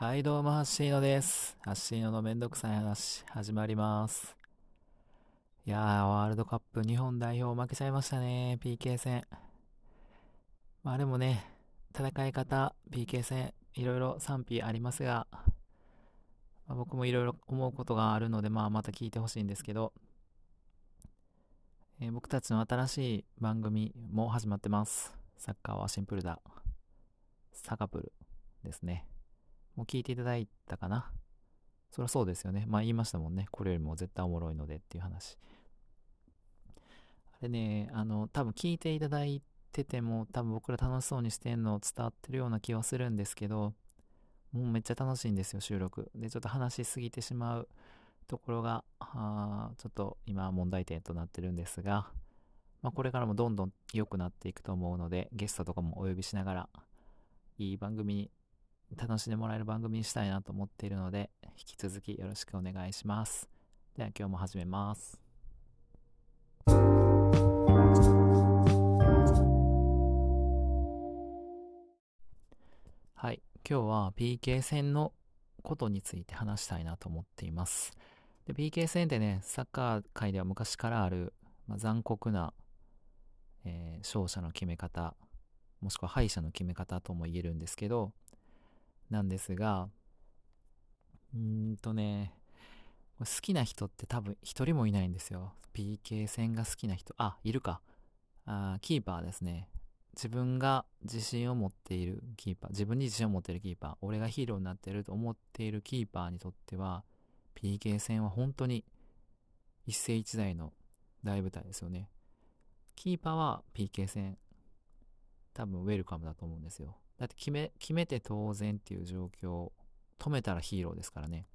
はい、どうも、ハッシーノです。ハッシーノのめんどくさい話、始まります。いやー、ワールドカップ日本代表負けちゃいましたね、PK 戦。まあでもね、戦い方、PK 戦、いろいろ賛否ありますが、まあ僕もいろいろ思うことがあるので、まあまた聞いてほしいんですけど、えー僕たちの新しい番組も始まってます。サッカーはシンプルだ。サカプルですね。も聞いていただいたかなそりゃそうですよね。まあ言いましたもんね。これよりも絶対おもろいのでっていう話。あれね、あの、多分聞いていただいてても、多分僕ら楽しそうにしてんのを伝わってるような気はするんですけど、もうめっちゃ楽しいんですよ、収録。で、ちょっと話しすぎてしまうところが、あちょっと今問題点となってるんですが、まあこれからもどんどん良くなっていくと思うので、ゲストとかもお呼びしながら、いい番組に楽しんでもらえる番組にしたいなと思っているので、引き続きよろしくお願いします。では今日も始めます。はい、今日は PK 戦のことについて話したいなと思っています。で PK 戦ってね、サッカー界では昔からある、まあ、残酷な、えー勝者の決め方、もしくは敗者の決め方とも言えるんですけど、なんですが、うーんとね、好きな人って多分一人もいないんですよ。PK 戦が好きな人。あ、いるか。あーキーパーですね。自分が自信を持っているキーパー、自分に自信を持っているキーパー、俺がヒーローになってると思っているキーパーにとっては、PK 戦は本当に一世一代の大舞台ですよね。キーパーは PK 戦、多分ウェルカムだと思うんですよ。だって決め、決めて当然っていう状況、止めたらヒーローですからね。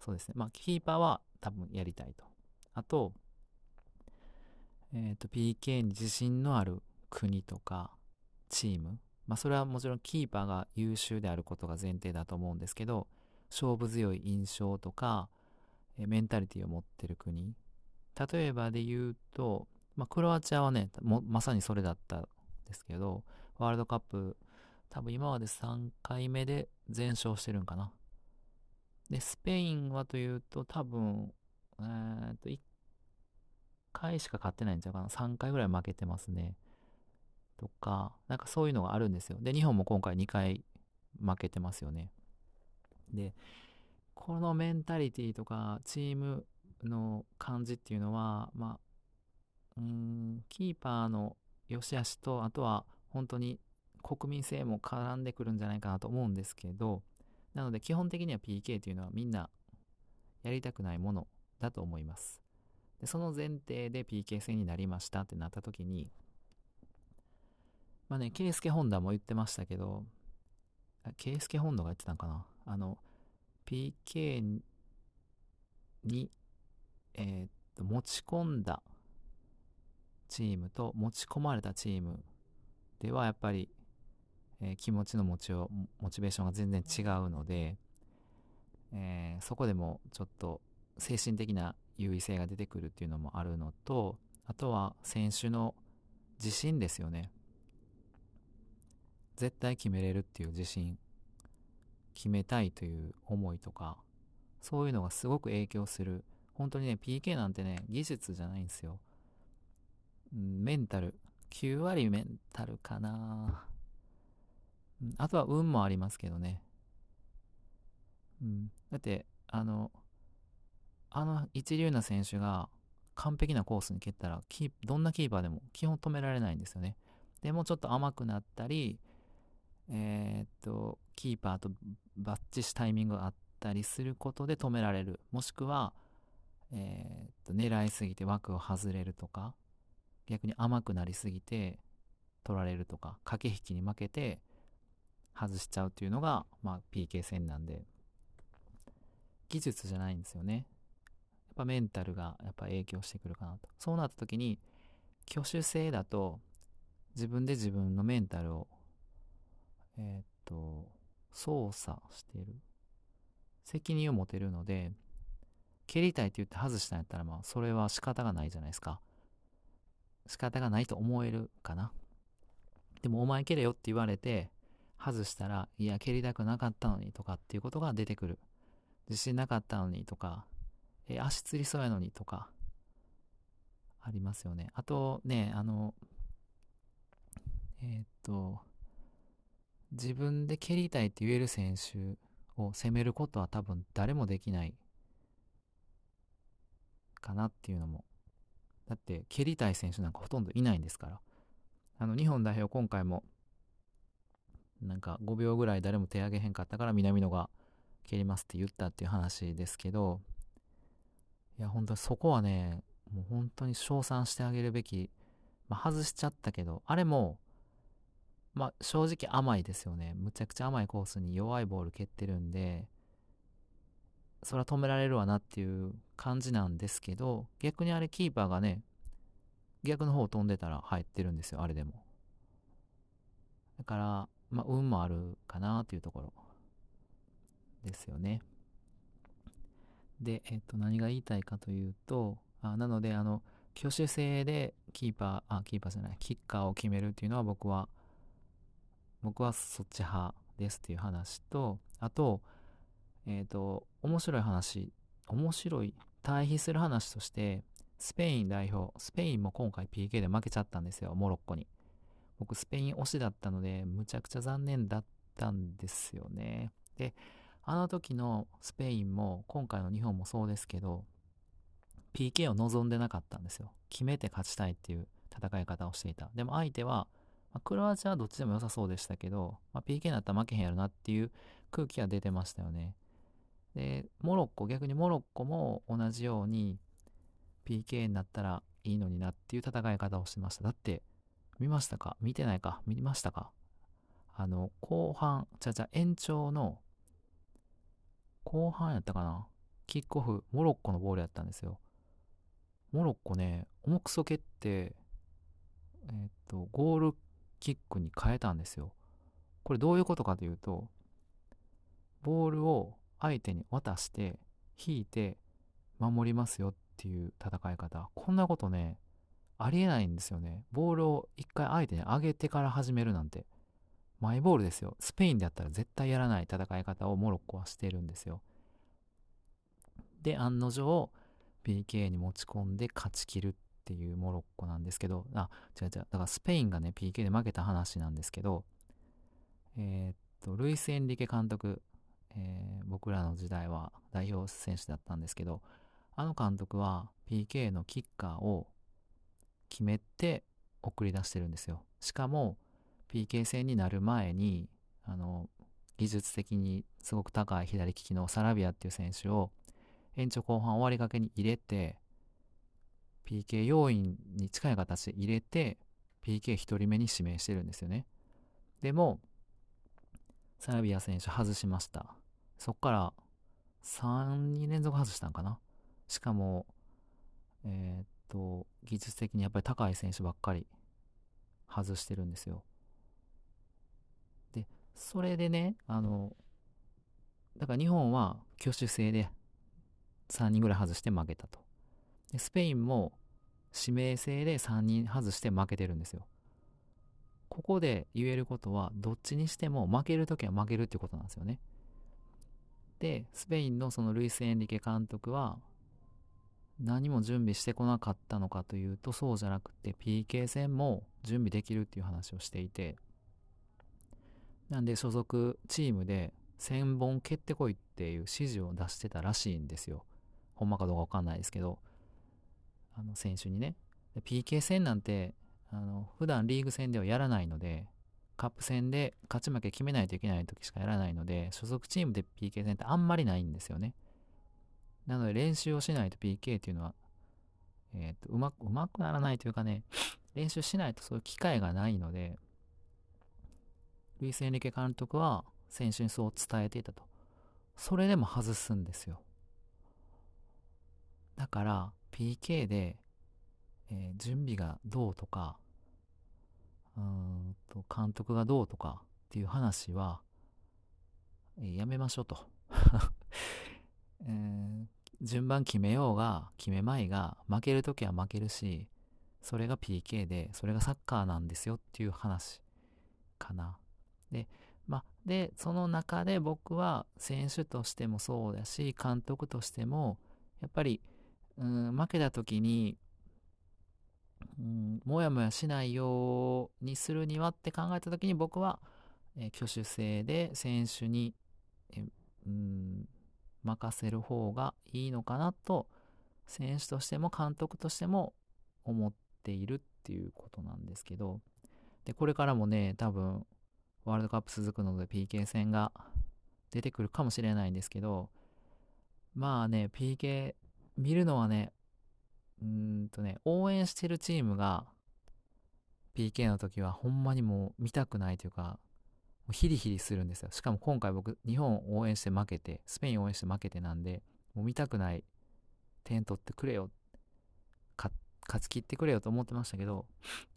そうですね。まあ、キーパーは多分やりたいと。あと、えっ、と、PK に自信のある国とかチーム。まあ、それはもちろんキーパーが優秀であることが前提だと思うんですけど、勝負強い印象とか、えメンタリティを持ってる国。例えばで言うと、まあ、クロアチアはね、まさにそれだったんですけど、ワールドカップ、多分今まで3回目で全勝してるんかな。で、スペインはというと、多分、えーっと、1回しか勝ってないんちゃうかな。3回ぐらい負けてますね。とか、なんかそういうのがあるんですよ。で、日本も今回2回負けてますよね。で、このメンタリティとか、チームの感じっていうのは、まあ、うーん、キーパーの良し悪しと、あとは本当に国民性も絡んでくるんじゃないかなと思うんですけど、なので基本的には PK というのはみんなやりたくないものだと思います。でその前提で PK 戦になりましたってなった時に、まあね、ケイスケホンダも言ってましたけど、ケイスケホンダが言ってたんかな？あの、PK に、えーっと、持ち込んだチームと持ち込まれたチームではやっぱり、えー気持ちの持ちようモチベーションが全然違うので、えーそこでもちょっと精神的な優位性が出てくるっていうのもあるのとあとは選手の自信ですよね。絶対決めれるっていう自信決めたいという思いとかそういうのがすごく影響する。本当にね PK なんてね技術じゃないんですよ。メンタル9割メンタルかなあとは運もありますけどね。うん、だって、あの、あの一流な選手が完璧なコースに蹴ったら、どんなキーパーでも基本止められないんですよね。でもちょっと甘くなったり、えーっと、キーパーとバッチしタイミングがあったりすることで止められる。もしくは、えーっと、狙いすぎて枠を外れるとか、逆に甘くなりすぎて取られるとか、駆け引きに負けて外しちゃうっていうのが、まあ、PK 戦なんで、技術じゃないんですよね。やっぱメンタルがやっぱ影響してくるかなと。そうなった時に、挙手制だと、自分で自分のメンタルを、えーっと、操作してる。責任を持てるので、蹴りたいって言って外したんやったら、まあ、それは仕方がないじゃないですか。仕方がないと思えるかな。でも、お前蹴れよって言われて、外したら、いや、蹴りたくなかったのにとかっていうことが出てくる。自信なかったのにとか、え足つりそうやのにとか、ありますよね。あとね、あの、えー、っと、自分で蹴りたいって言える選手を攻めることは多分誰もできないかなっていうのも。だって蹴りたい選手なんかほとんどいないんですから。あの日本代表今回もなんか5秒ぐらい誰も手挙げへんかったから南野が蹴りますって言ったっていう話ですけど、いや本当にそこはね、もう本当に称賛してあげるべき、まあ、外しちゃったけど、あれも、まあ正直甘いですよね。むちゃくちゃ甘いコースに弱いボール蹴ってるんで、それは止められるわなっていう感じなんですけど、逆にあれキーパーがね、逆の方を飛んでたら入ってるんですよ、あれでも。だから、まあ、運もあるかなっていうところですよね。で、えっと、何が言いたいかというと、あなので、あの、挙手制でキーパー、あ、キーパーじゃない、キッカーを決めるっていうのは僕は、僕はそっち派ですっていう話と、あと、えっ、ー、と、面白い話、面白い、対比する話として、スペイン代表、スペインも今回 PK で負けちゃったんですよ、モロッコに。僕、スペイン推しだったので、むちゃくちゃ残念だったんですよね。で、あの時のスペインも、今回の日本もそうですけど、PK を望んでなかったんですよ。決めて勝ちたいっていう戦い方をしていた。でも相手は、まあ、クロアチアはどっちでも良さそうでしたけど、まあ、PK になったら負けへんやろなっていう空気は出てましたよね。で、モロッコ、逆にモロッコも同じように PK になったらいいのになっていう戦い方をしてました。だって、見ましたか？見てないか？見ましたか？あの、後半、ちゃちゃ延長の、後半やったかな？キックオフ、モロッコのボールやったんですよ。モロッコね、重くそ蹴って、えっ、と、ゴールキックに変えたんですよ。これどういうことかというと、ボールを相手に渡して引いて守りますよっていう戦い方。こんなことねありえないんですよね。ボールを一回相手に上げてから始めるなんて。マイボールですよ。スペインでやったら絶対やらない戦い方をモロッコはしてるんですよ。で案の定 PK に持ち込んで勝ちきるっていうモロッコなんですけど。あ違う違う。だからスペインがね PK で負けた話なんですけど。えー、っとルイス・エンリケ監督えー、僕らの時代は代表選手だったんですけど、あの監督は PK のキッカーを決めて送り出してるんですよ。しかも PK 戦になる前に、あの、技術的にすごく高い左利きのサラビアっていう選手を延長後半終わりがけに入れて、PK 要員に近い形で入れて、PK1 人目に指名してるんですよね。でも、サラビア選手外しました。そっから3人連続外したんかな？しかも、えー、っと、技術的にやっぱり高い選手ばっかり外してるんですよ。で、それでね、あの、だから日本は挙手制で3人ぐらい外して負けたと。で、スペインも指名制で3人外して負けてるんですよ。ここで言えることは、どっちにしても負けるときは負けるってことなんですよね。で、スペインのそのルイス・エンリケ監督は、何も準備してこなかったのかというと、そうじゃなくて PK 戦も準備できるっていう話をしていて、なんで所属チームで1000本蹴ってこいっていう指示を出してたらしいんですよ。ほんまかどうかわかんないですけど、あの選手にね。PK 戦なんて、あの、普段リーグ戦ではやらないので、カップ戦で勝ち負け決めないといけない時しかやらないので、所属チームで PK 戦ってあんまりないんですよね。なので練習をしないと PK っていうのは、えっ、と、うまく、うまくならないというかね、練習しないとそういう機会がないので、ルイス・エンリケ監督は選手にそう伝えていたと。それでも外すんですよ。だから PK で、えー、準備がどうとか、うんと監督がどうとかっていう話は、え、やめましょうと、えー、順番決めようが決めまいが負けるときは負けるしそれが PK でそれがサッカーなんですよっていう話かな。でま、で、その中で僕は選手としてもそうだし、監督としても、やっぱり、うん、負けた時に、うん、もやもやしないようにするにはって考えた時に僕は、えー、挙手制で選手に、えー、うん、任せる方がいいのかなと、選手としても監督としても思っているっていうことなんですけど、で、これからもね、多分、ワールドカップ続くので PK 戦が出てくるかもしれないんですけど、まあね、PK 見るのはね、うんとね、応援してるチームが PK の時はほんまにもう見たくないというか、もうヒリヒリするんですよ。しかも今回僕、日本応援して負けて、スペイン応援して負けてなんで、もう見たくない、点取ってくれよ、勝ち切ってくれよと思ってましたけど、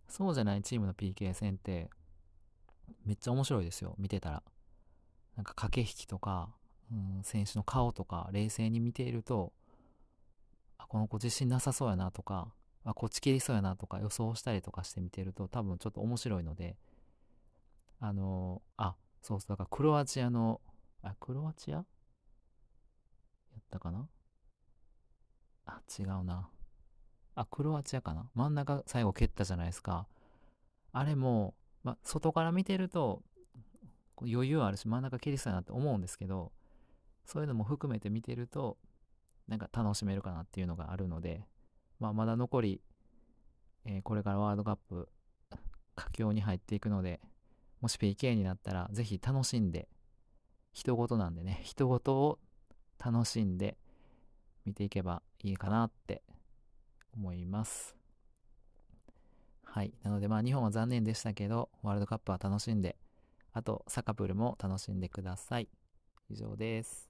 そうじゃないチームの PK 戦って、めっちゃ面白いですよ、見てたら。なんか駆け引きとか、うん、選手の顔とか冷静に見ていると、この子自信なさそうやなとか、あ、こっち切りそうやなとか予想したりとかして見てると多分ちょっと面白いので、あのー、あ、そうそう、だからクロアチアの、あ、クロアチア？やったかな？あ、違うな。あ、クロアチアかな？真ん中最後蹴ったじゃないですか。あれも、ま、外から見てると余裕あるし真ん中蹴りそうやなって思うんですけど、そういうのも含めて見てると、なんか楽しめるかなっていうのがあるので、まあ、まだ残り、えー、これからワールドカップ、佳境に入っていくので、もし PK になったら、ぜひ楽しんで、人事なんでね、人事を楽しんで見ていけばいいかなって思います。はい。なのでまあ日本は残念でしたけど、ワールドカップは楽しんで、あとサカプルも楽しんでください。以上です。